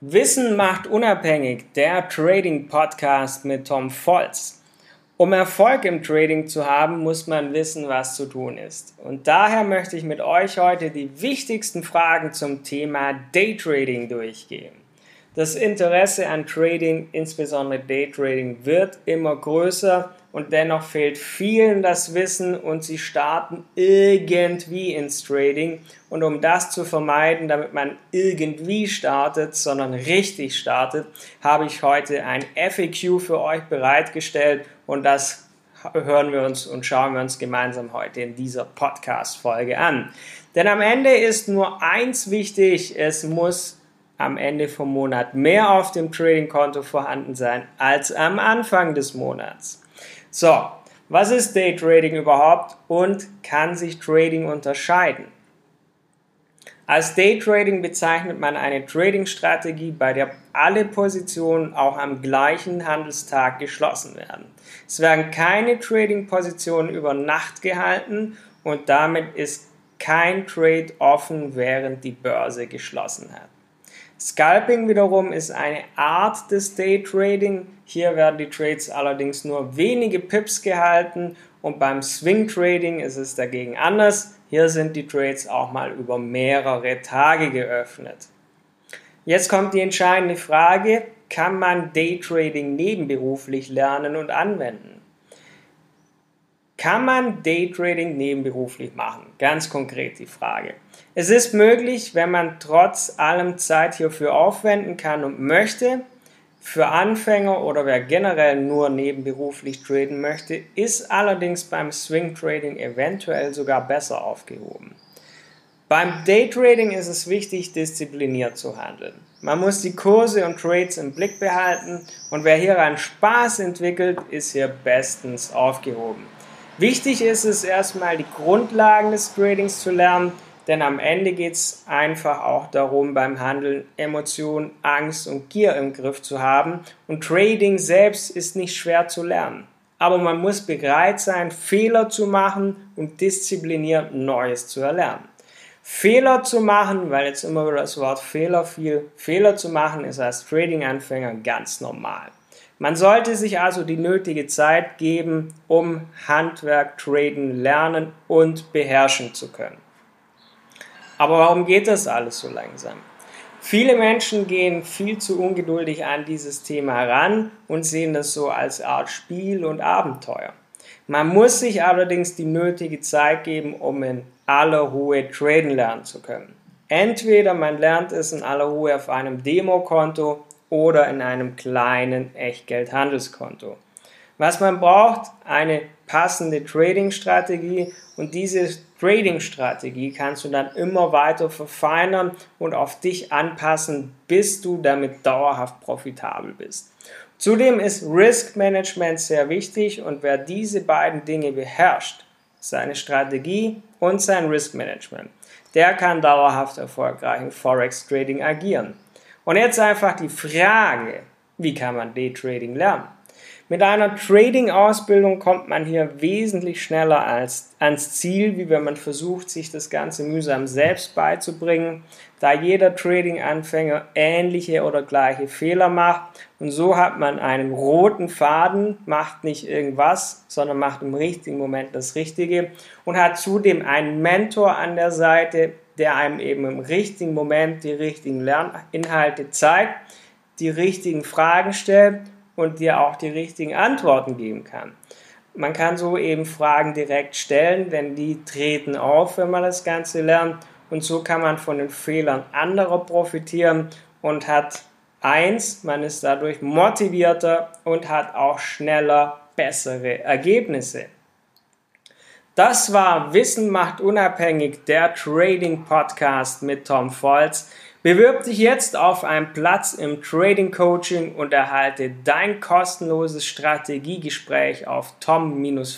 Wissen macht unabhängig, der Trading Podcast mit Tom Volz. Um Erfolg im Trading zu haben, muss man wissen, was zu tun ist. Und daher möchte ich mit euch heute die wichtigsten Fragen zum Thema Daytrading durchgehen. Das Interesse an Trading, insbesondere Daytrading, wird immer größer und dennoch fehlt vielen das Wissen und sie starten irgendwie ins Trading. Und um das zu vermeiden, damit man irgendwie startet, sondern richtig startet, habe ich heute ein FAQ für euch bereitgestellt und das hören wir uns und schauen wir uns gemeinsam heute in dieser Podcast-Folge an. Denn am Ende ist nur eins wichtig, es muss am Ende vom Monat mehr auf dem Trading-Konto vorhanden sein als am Anfang des Monats. So, was ist Daytrading überhaupt und kann sich Trading unterscheiden? Als Daytrading bezeichnet man eine Trading-Strategie, bei der alle Positionen auch am gleichen Handelstag geschlossen werden. Es werden keine Trading-Positionen über Nacht gehalten und damit ist kein Trade offen, während die Börse geschlossen hat. Scalping wiederum ist eine Art des Daytrading. Hier werden die Trades allerdings nur wenige Pips gehalten und beim Swing Trading ist es dagegen anders. Hier sind die Trades auch mal über mehrere Tage geöffnet. Jetzt kommt die entscheidende Frage, kann man Daytrading nebenberuflich lernen und anwenden? Kann man Daytrading nebenberuflich machen? Ganz konkret die Frage. Es ist möglich, wenn man trotz allem Zeit hierfür aufwenden kann und möchte. Für Anfänger oder wer generell nur nebenberuflich traden möchte, ist allerdings beim Swing Trading eventuell sogar besser aufgehoben. Beim Daytrading ist es wichtig, diszipliniert zu handeln. Man muss die Kurse und Trades im Blick behalten und wer hieran Spaß entwickelt, ist hier bestens aufgehoben. Wichtig ist es erstmal, die Grundlagen des Tradings zu lernen denn am Ende geht es einfach auch darum, beim Handeln Emotionen, Angst und Gier im Griff zu haben. Und Trading selbst ist nicht schwer zu lernen. Aber man muss bereit sein, Fehler zu machen und diszipliniert Neues zu erlernen. Fehler zu machen, weil jetzt immer wieder das Wort Fehler fiel, Fehler zu machen ist als Trading-Anfänger ganz normal. Man sollte sich also die nötige Zeit geben, um Handwerk, Traden lernen und beherrschen zu können. Aber warum geht das alles so langsam? Viele Menschen gehen viel zu ungeduldig an dieses Thema heran und sehen das so als Art Spiel und Abenteuer. Man muss sich allerdings die nötige Zeit geben, um in aller Ruhe traden lernen zu können. Entweder man lernt es in aller Ruhe auf einem Demokonto oder in einem kleinen Echtgeldhandelskonto. Was man braucht, eine passende Trading-Strategie und diese Trading-Strategie kannst du dann immer weiter verfeinern und auf dich anpassen, bis du damit dauerhaft profitabel bist. Zudem ist Risk Management sehr wichtig und wer diese beiden Dinge beherrscht, seine Strategie und sein Risk Management, der kann dauerhaft erfolgreich im Forex Trading agieren. Und jetzt einfach die Frage, wie kann man Daytrading lernen? Mit einer Trading-Ausbildung kommt man hier wesentlich schneller als, ans Ziel, wie wenn man versucht, sich das Ganze mühsam selbst beizubringen, da jeder Trading-Anfänger ähnliche oder gleiche Fehler macht. Und so hat man einen roten Faden, macht nicht irgendwas, sondern macht im richtigen Moment das Richtige und hat zudem einen Mentor an der Seite, der einem eben im richtigen Moment die richtigen Lerninhalte zeigt, die richtigen Fragen stellt und dir auch die richtigen Antworten geben kann. Man kann so eben Fragen direkt stellen, denn die treten auf, wenn man das Ganze lernt. Und so kann man von den Fehlern anderer profitieren und hat eins, man ist dadurch motivierter und hat auch schneller bessere Ergebnisse. Das war Wissen macht unabhängig, der Trading Podcast mit Tom Volz. Bewirb dich jetzt auf einen Platz im Trading Coaching und erhalte dein kostenloses Strategiegespräch auf tom-volz.de.